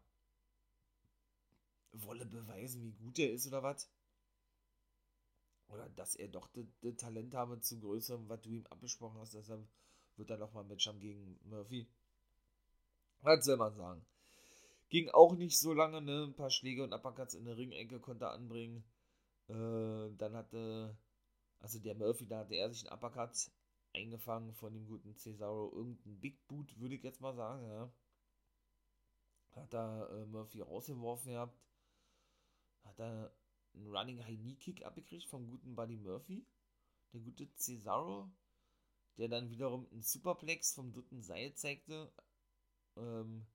wolle beweisen, wie gut er ist oder was. Oder dass er doch das Talent habe zu größerem, was du ihm abgesprochen hast. Deshalb wird er nochmal ein Match haben gegen Murphy. Was soll man sagen? Ging auch nicht so lange, ne? Ein paar Schläge und Uppercuts in der Ringecke konnte er anbringen. Äh, dann hatte, also der Murphy, da hatte er sich einen Uppercut eingefangen von dem guten Cesaro. Irgendein Big Boot, würde ich jetzt mal sagen, ja. Hat da äh, Murphy rausgeworfen gehabt. Hat er einen Running High Knee Kick abgekriegt vom guten Buddy Murphy. Der gute Cesaro, der dann wiederum einen Superplex vom dritten Seil zeigte. Ähm,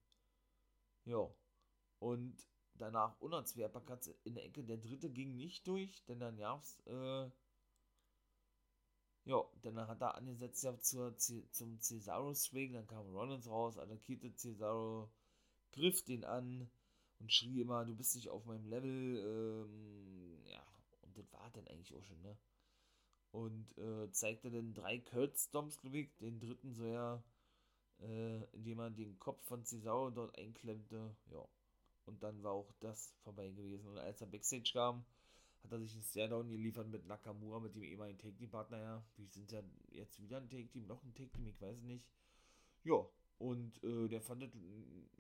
ja. Und danach Uppercuts in der Ecke. Der dritte ging nicht durch, denn dann gab's, äh, ja, dann hat er angesetzt ja zur, zum Cesaro Swing, dann kam Rollins raus, attackierte Cesaro, griff den an und schrie immer, du bist nicht auf meinem Level, ähm, ja, und das war dann eigentlich auch schon, ne? Und äh, zeigte dann drei Kurt Stomps, glaube ich, den dritten so ja, äh, indem er den Kopf von Cesaro dort einklemmte, ja. Und dann war auch das vorbei gewesen. Und als er Backstage kam, hat er sich ein Stairdown geliefert mit Nakamura, mit dem ehemaligen Take-Team-Partner, ja. Wir sind ja jetzt wieder ein Take-Team, noch ein Take-Team, ich weiß nicht. Ja, und äh, der fand das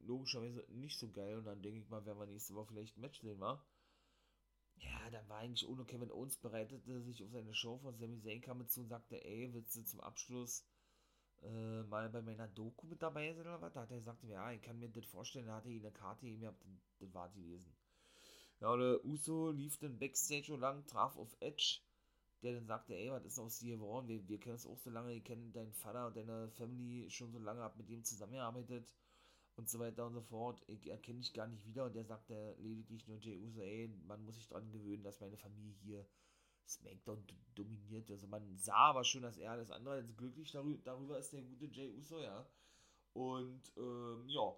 logischerweise nicht so geil. Und dann denke ich mal, werden wir nächste Woche vielleicht ein Match sehen, wa? Ja, dann war eigentlich ohne Kevin Owens bereitete sich auf seine Show von Sami Zayn kam mit zu und sagte, ey, willst du zum Abschluss äh, mal bei meiner Doku mit dabei sein oder was? Da hat er gesagt, ja, ich kann mir das vorstellen, da hatte er eine Karte ihm gehabt, das war die lesen. Ja, der Uso lief dann Backstage und lang, traf auf Edge, der dann sagte, ey, was ist aus dir geworden? Wir, wir kennen es auch so lange, wir kennen deinen Vater und deine Family schon so lange, hab mit dem zusammengearbeitet und so weiter und so fort. Ich erkenne dich gar nicht wieder und der sagte lediglich nur Jay Uso, ey, man muss sich dran gewöhnen, dass meine Familie hier SmackDown dominiert. Also man sah aber schon, dass er alles andere als glücklich darüber, ist, der gute Jay Uso, ja. Und ähm, ja,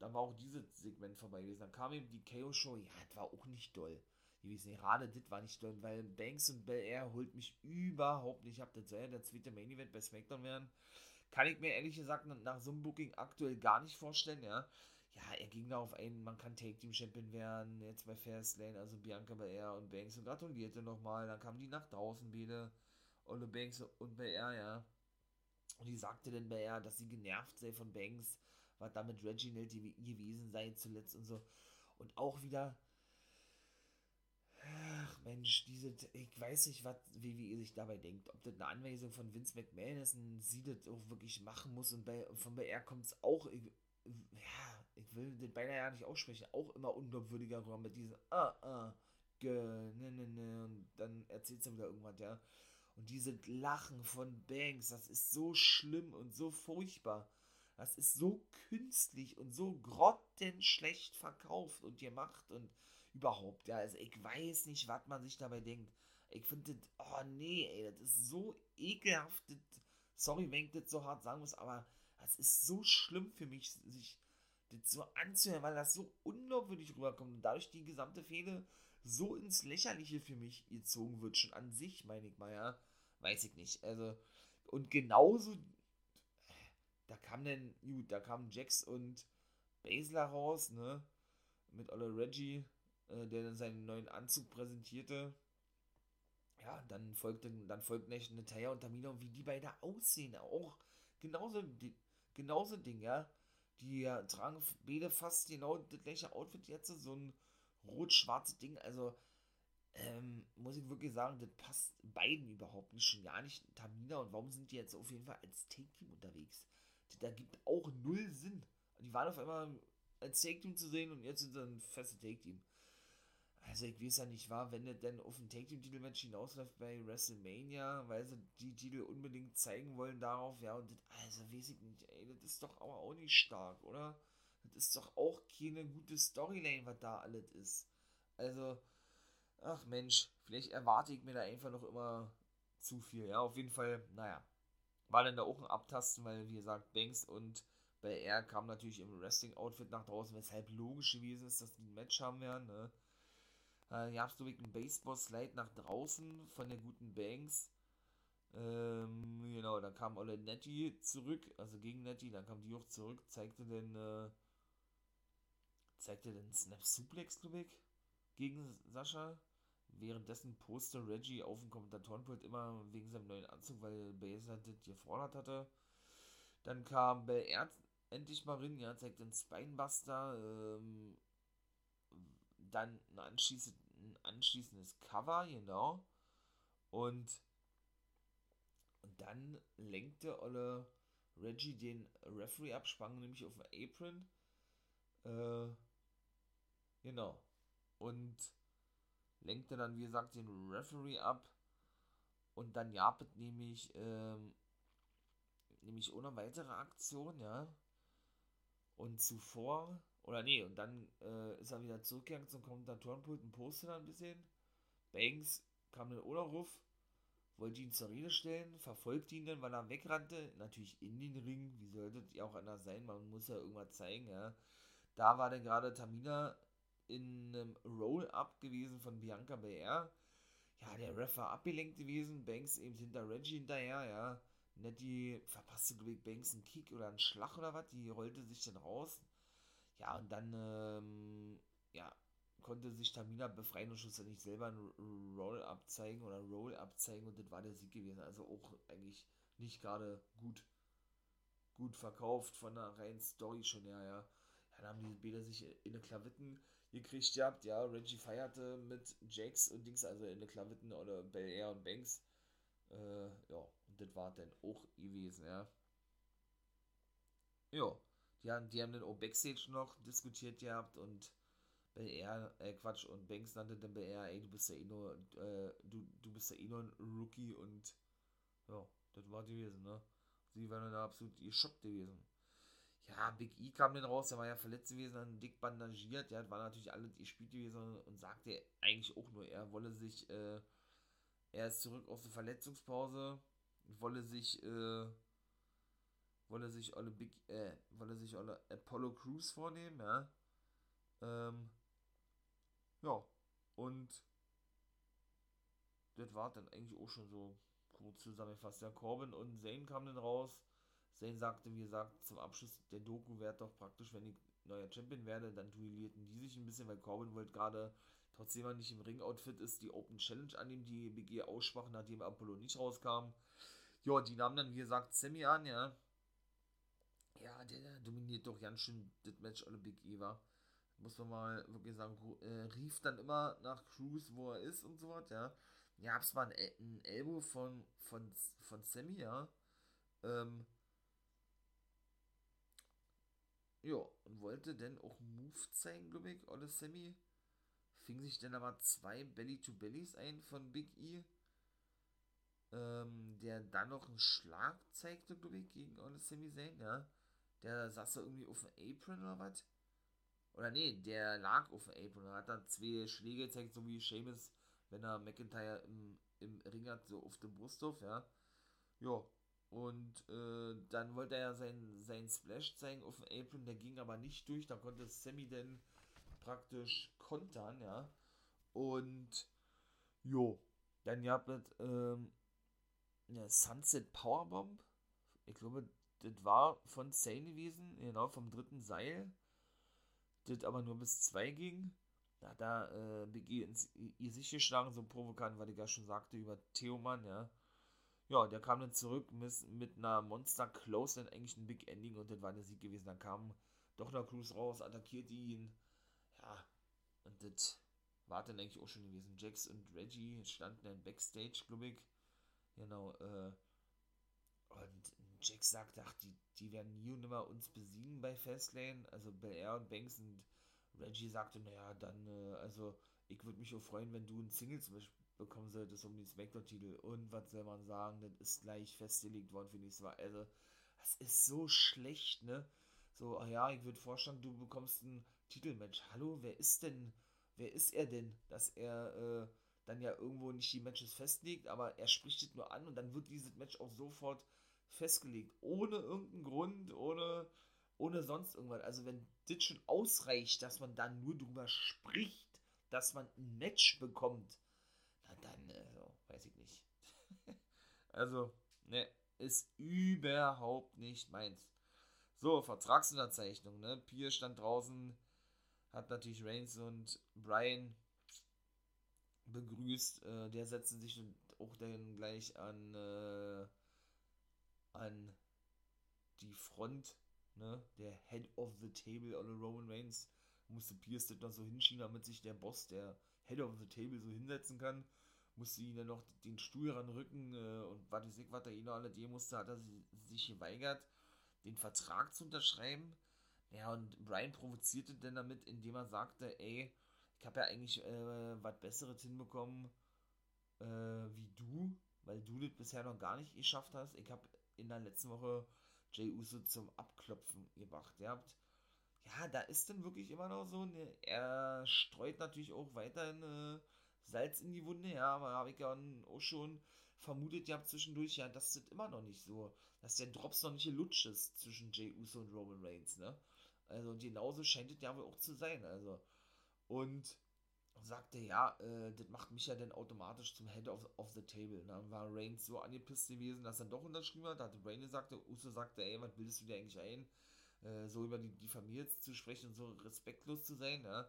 dann war auch dieses Segment vorbei gewesen. Dann kam eben die KO-Show, ja, das war auch nicht doll gewesen. Gerade das war nicht doll, weil Banks und Bel Air holt mich überhaupt nicht ab. Das soll ja der zweite Main Event bei SmackDown werden. Kann ich mir ehrlich gesagt nach so einem Booking aktuell gar nicht vorstellen, ja ja, er ging darauf ein, man kann Take Team Champion werden, jetzt bei Fastlane, also Bianca Belair und Banks und gratulierte nochmal, dann kamen die nach draußen beide, Olle Banks und Belair, ja. Und die sagte dann Belair, dass sie genervt sei von Banks, was damit Reginald gewesen sei zuletzt und so. Und auch wieder, ach Mensch, diese, ich weiß nicht, was WWE sich dabei denkt, ob das eine Anweisung von Vince McMahon ist und sie das auch wirklich machen muss und bei, von BR kommt es auch, ja, ich will den beinahe ja nicht aussprechen, auch immer unglaubwürdiger Raum mit diesem ah, ah, ge, ne, ne, ne, und dann erzählt sie wieder irgendwas, ja. Und diese Lachen von Banks, das ist so schlimm und so furchtbar. Das ist so künstlich und so grottenschlecht verkauft und gemacht und überhaupt, ja. Also ich weiß nicht, was man sich dabei denkt. Ich finde das, oh nee, ey, das ist so ekelhaft. Das, sorry, wenn ich das so hart sagen muss, aber das ist so schlimm für mich, sich das so anzuhören, weil das so unglaubwürdig rüberkommt und dadurch die gesamte Fehde so ins Lächerliche für mich gezogen wird, schon an sich, meine ich mal, ja. Weiß ich nicht. Also, und genauso, da kam dann, gut, da kamen Jax und Basler raus, ne, mit Olle Reggie, äh, der dann seinen neuen Anzug präsentierte. Ja, dann folgte, dann folgten echt Natalia und Tamina und wie die beide aussehen, auch genauso, genauso Ding, ja die tragen beide fast genau das gleiche Outfit jetzt, so ein rot-schwarzes Ding. Also, ähm, muss ich wirklich sagen, das passt beiden überhaupt nicht, schon gar nicht. Tamina und warum sind die jetzt auf jeden Fall als Take-Team unterwegs? Da gibt auch null Sinn. Die waren auf einmal als Take-Team zu sehen und jetzt sind sie ein festes Take-Team. Also ich weiß ja nicht wahr, wenn das denn auf ein Take Team Titelmatch hinausläuft bei WrestleMania, weil sie die Titel unbedingt zeigen wollen darauf, ja, und das, also weiß ich nicht, ey, das ist doch aber auch nicht stark, oder? Das ist doch auch keine gute Storyline, was da alles ist. Also, ach Mensch, vielleicht erwarte ich mir da einfach noch immer zu viel, ja, auf jeden Fall, naja, war dann da auch ein Abtasten, weil, wie gesagt, Banks und bei er kam natürlich im Wrestling-Outfit nach draußen, weshalb logisch gewesen ist, dass die ein Match haben werden, ne? Äh, gab es so einen Baseball-Slide nach draußen von der guten Banks. Ähm, genau, dann kam Olle Nettie zurück, also gegen Nettie, dann kam die auch zurück, zeigte den, äh, zeigte den Snap Suplex, glaube ich. gegen Sascha. Währenddessen poste Reggie auf dem Kommentatorenpult immer wegen seinem neuen Anzug, weil Baser das gefordert hatte. Dann kam Bel Air endlich mal rein, ja, zeigt den Spinebuster, ähm, dann anschließend, anschließendes Cover, genau. Und, und dann lenkte Olle Reggie den Referee ab, sprang nämlich auf den Apron. Äh, genau. Und lenkte dann, wie gesagt, den Referee ab. Und dann japet nämlich, ähm, nämlich ohne weitere Aktion, ja. Und zuvor, oder nee, und dann äh, ist er wieder zurückgegangen zum Kommentatorenpult und postet dann ein bisschen. Banks kam ohne Ruf, wollte ihn zur Rede stellen, verfolgte ihn dann, weil er wegrannte, natürlich in den Ring, wie sollte ja auch anders sein, man muss ja irgendwas zeigen, ja. Da war dann gerade Tamina in einem Roll-Up gewesen von Bianca Belair. Ja, der Ref war abgelenkt gewesen, Banks eben hinter Reggie hinterher, ja. Nettie verpasste, glaube Banks einen Kick oder einen Schlag oder was, die rollte sich dann raus. Ja, und dann, ähm, ja, konnte sich Tamina befreien und schlussendlich selber ein Roll-Up zeigen oder Roll-Up zeigen und das war der Sieg gewesen. Also auch eigentlich nicht gerade gut, gut verkauft von der reinen Story schon, ja, ja. Dann haben die Bäder sich in eine Klavitten gekriegt gehabt, ja. Reggie feierte mit Jax und Dings, also in eine Klavitten oder Bel Air und Banks. Äh, ja, und das war dann auch gewesen, ja. Ja, die haben, die haben dann auch Backstage noch diskutiert gehabt und Bel Air, äh, Quatsch, und Banks nannte dann Bel Air, ey, du bist ja eh nur, äh, du, du bist ja eh nur ein Rookie und ja, das war gewesen, ne? Sie waren da absolut geschockt gewesen. Ja, Big E kam dann raus, der war ja verletzt gewesen, dann dick bandagiert, ja, war natürlich alles gespielt gewesen und sagte eigentlich auch nur, er wolle sich, äh, er ist zurück aus der Verletzungspause, wolle sich, äh, wolle sich alle Big, äh, wolle sich alle Apollo Crews vornehmen, ja. Ähm, ja, und das war dann eigentlich auch schon so kurz zusammengefasst. Ja, Corbin und Zane kamen dann raus. Zane sagte, wie gesagt, zum Abschluss der Doku wäre doch praktisch, wenn ich neuer Champion werde, dann duellierten die sich ein bisschen, weil Corbin wollte gerade, trotzdem er nicht im Ring-Outfit ist, die Open Challenge annehmen, die BG aussprach, nachdem Apollo nicht rauskam. Ja, die nahmen dann, wie gesagt, Sammy an, ja. Ja, der, der dominiert doch ganz schön das Match alle Big E war muss man mal wirklich sagen, äh, rief dann immer nach Cruz, wo er ist und so was, ja. Ja, es war ein, ein Elbow von, von, von Sammy, ja. Ähm, ja, und wollte dann auch Move zeigen, glaube ich, oder Sammy. Fing sich dann aber zwei Belly-to-Bellies ein von Big E. Ähm, der dann noch einen Schlag zeigte, glaube ich, gegen Ole Sammy Zayn, ja. Der saß da irgendwie auf dem Apron oder was. Oder nee, der lag auf dem Apron und hat dann zwei Schläge gezeigt, so wie Seamus, wenn er McIntyre im, im Ring hat, so auf dem Brusthof, ja. Ja. Und äh, dann wollte er ja seinen sein Splash zeigen auf dem Apron, der ging aber nicht durch, da konnte Sammy dann praktisch kontern, ja. Und jo, dann gab es ähm, eine Sunset Powerbomb. Ich glaube, das war von Zane gewesen, genau, vom dritten Seil das aber nur bis 2 ging. Da hat da äh, BG ins sich geschlagen, so provokant, weil ich ja schon sagte, über Theoman, ja. Ja, der kam dann zurück mit, mit einer Monster Close, dann eigentlich ein Big Ending und das war der Sieg gewesen. Dann kam doch noch Cruz raus, attackierte ihn. Ja, und das war dann eigentlich auch schon gewesen. Jax und Reggie standen dann Backstage, glaube ich. Genau, äh, und Jax sagte, ach, die, die werden nie und nimmer uns besiegen bei Fastlane. Also Belair und Banks und Reggie sagte, naja, dann, äh, also ich würde mich auch freuen, wenn du ein Singles bekommen solltest um den Smackdown-Titel. Und was soll man sagen, das ist gleich festgelegt worden für nächstes Mal. Also, das ist so schlecht, ne? So, ach ja, ich würde vorschlagen, du bekommst ein Titelmatch. Hallo, wer ist denn, wer ist er denn, dass er äh, dann ja irgendwo nicht die Matches festlegt, aber er spricht es nur an und dann wird dieses Match auch sofort festgelegt. Ohne irgendeinen Grund, ohne, ohne sonst irgendwas. Also wenn das schon ausreicht, dass man dann nur drüber spricht, dass man ein Match bekommt, na dann, also, weiß ich nicht. also, ne, ist überhaupt nicht meins. So, Vertragsunterzeichnung, ne? Pierre stand draußen, hat natürlich Reigns und Brian begrüßt. Äh, der setzte sich auch dann gleich an, äh, an die Front, ne? Der Head of the Table, oder Roman Reigns, musste Pierce das noch so hinschieben, damit sich der Boss, der Head of the Table, so hinsetzen kann. Musste ihn dann noch den Stuhl ranrücken äh, und was ich, was er ihn noch alle musste, hat er sich geweigert, den Vertrag zu unterschreiben. Ja, und Brian provozierte dann damit, indem er sagte, ey, ich habe ja eigentlich äh, was Besseres hinbekommen äh, wie du, weil du das bisher noch gar nicht geschafft hast. Ich habe in der letzten Woche Jay Uso zum Abklopfen gebracht. Ihr habt, ja, da ist dann wirklich immer noch so, ne, er streut natürlich auch weiterhin äh, Salz in die Wunde, ja, aber habe ich ja auch schon vermutet, ja, zwischendurch, ja, das ist immer noch nicht so, dass der Drops noch nicht gelutscht ist zwischen Jay Uso und Roman Reigns, ne? Also genauso scheint es ja wohl auch zu sein, also. Und sagte, ja, äh, das macht mich ja dann automatisch zum Head of, of the Table. Dann war Reigns so angepisst gewesen, dass er doch unterschrieben hat. Da hatte Reigns sagte, Uso sagte, ey, was bildest du dir eigentlich ein? Äh, so über die, die Familie zu sprechen und so respektlos zu sein, ja.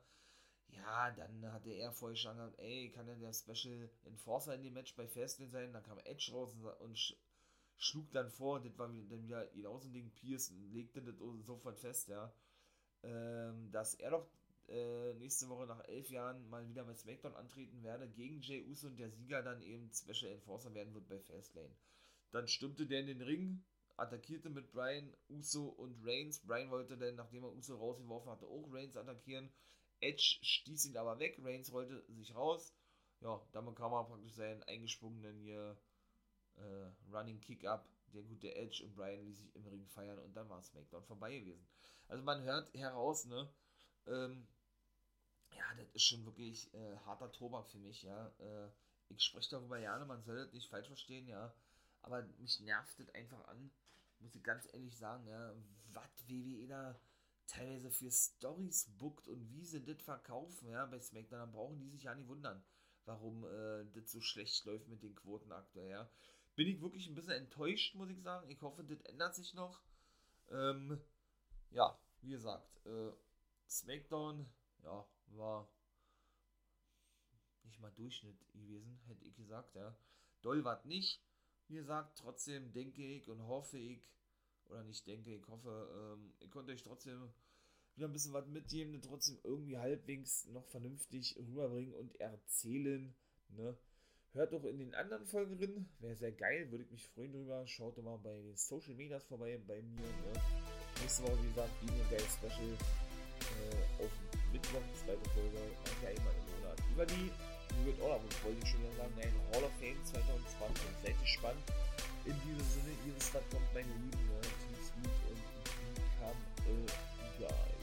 Ja, dann hatte er vorher schon gesagt, ey, kann denn der Special Enforcer in dem Match bei Fastlane sein? Dann kam Edge raus und, und sch schlug dann vor, das war wieder, wieder genauso ein Ding, Pierce legte das sofort fest, ja, ähm, dass er doch äh, nächste Woche nach elf Jahren mal wieder bei SmackDown antreten werde gegen Jay Uso und der Sieger dann eben Special Enforcer werden wird bei Fastlane. Dann stimmte der in den Ring, attackierte mit Brian, Uso und Reigns. Brian wollte dann, nachdem er Uso rausgeworfen hatte, auch Reigns attackieren. Edge stieß ihn aber weg, Reigns rollte sich raus. Ja, damit kam er praktisch seinen eingesprungenen hier äh, Running Kick up. Der gute Edge und Brian ließ sich im Ring feiern und dann war SmackDown vorbei gewesen. Also man hört heraus, ne, ähm, ja, das ist schon wirklich äh, harter Tobak für mich, ja. Äh, ich spreche darüber gerne, man soll das nicht falsch verstehen, ja. Aber mich nervt das einfach an, muss ich ganz ehrlich sagen, ja, was WWE da teilweise für Stories bookt und wie sie das verkaufen, ja, bei SmackDown, dann brauchen die sich ja nicht wundern, warum äh, das so schlecht läuft mit den Quoten aktuell, ja. Bin ich wirklich ein bisschen enttäuscht, muss ich sagen. Ich hoffe, das ändert sich noch. Ähm, ja, wie gesagt, äh, SmackDown, ja, war nicht mal Durchschnitt gewesen, hätte ich gesagt, ja. Doll war nicht. Wie gesagt, trotzdem denke ich und hoffe ich, oder nicht denke, ich hoffe, ähm, ihr konnte euch trotzdem wieder ein bisschen was mitgeben, trotzdem irgendwie halbwegs noch vernünftig rüberbringen und erzählen, ne. Hört doch in den anderen Folgen drin, wäre sehr geil, würde ich mich freuen drüber. Schaut doch mal bei den Social Medias vorbei, bei mir. Ne? Nächste Woche, wie gesagt, Video Geil Special äh, auf Mittwoch, zweite Folge, manche einmal im Monat. Über die New World Order, wollte ich schon wieder sagen, nein, Hall of Fame 2020. Seid gespannt. In diesem Sinne, ihr wisst, was kommt, meine Lieben, ne? Team Sweet und Become a Guy.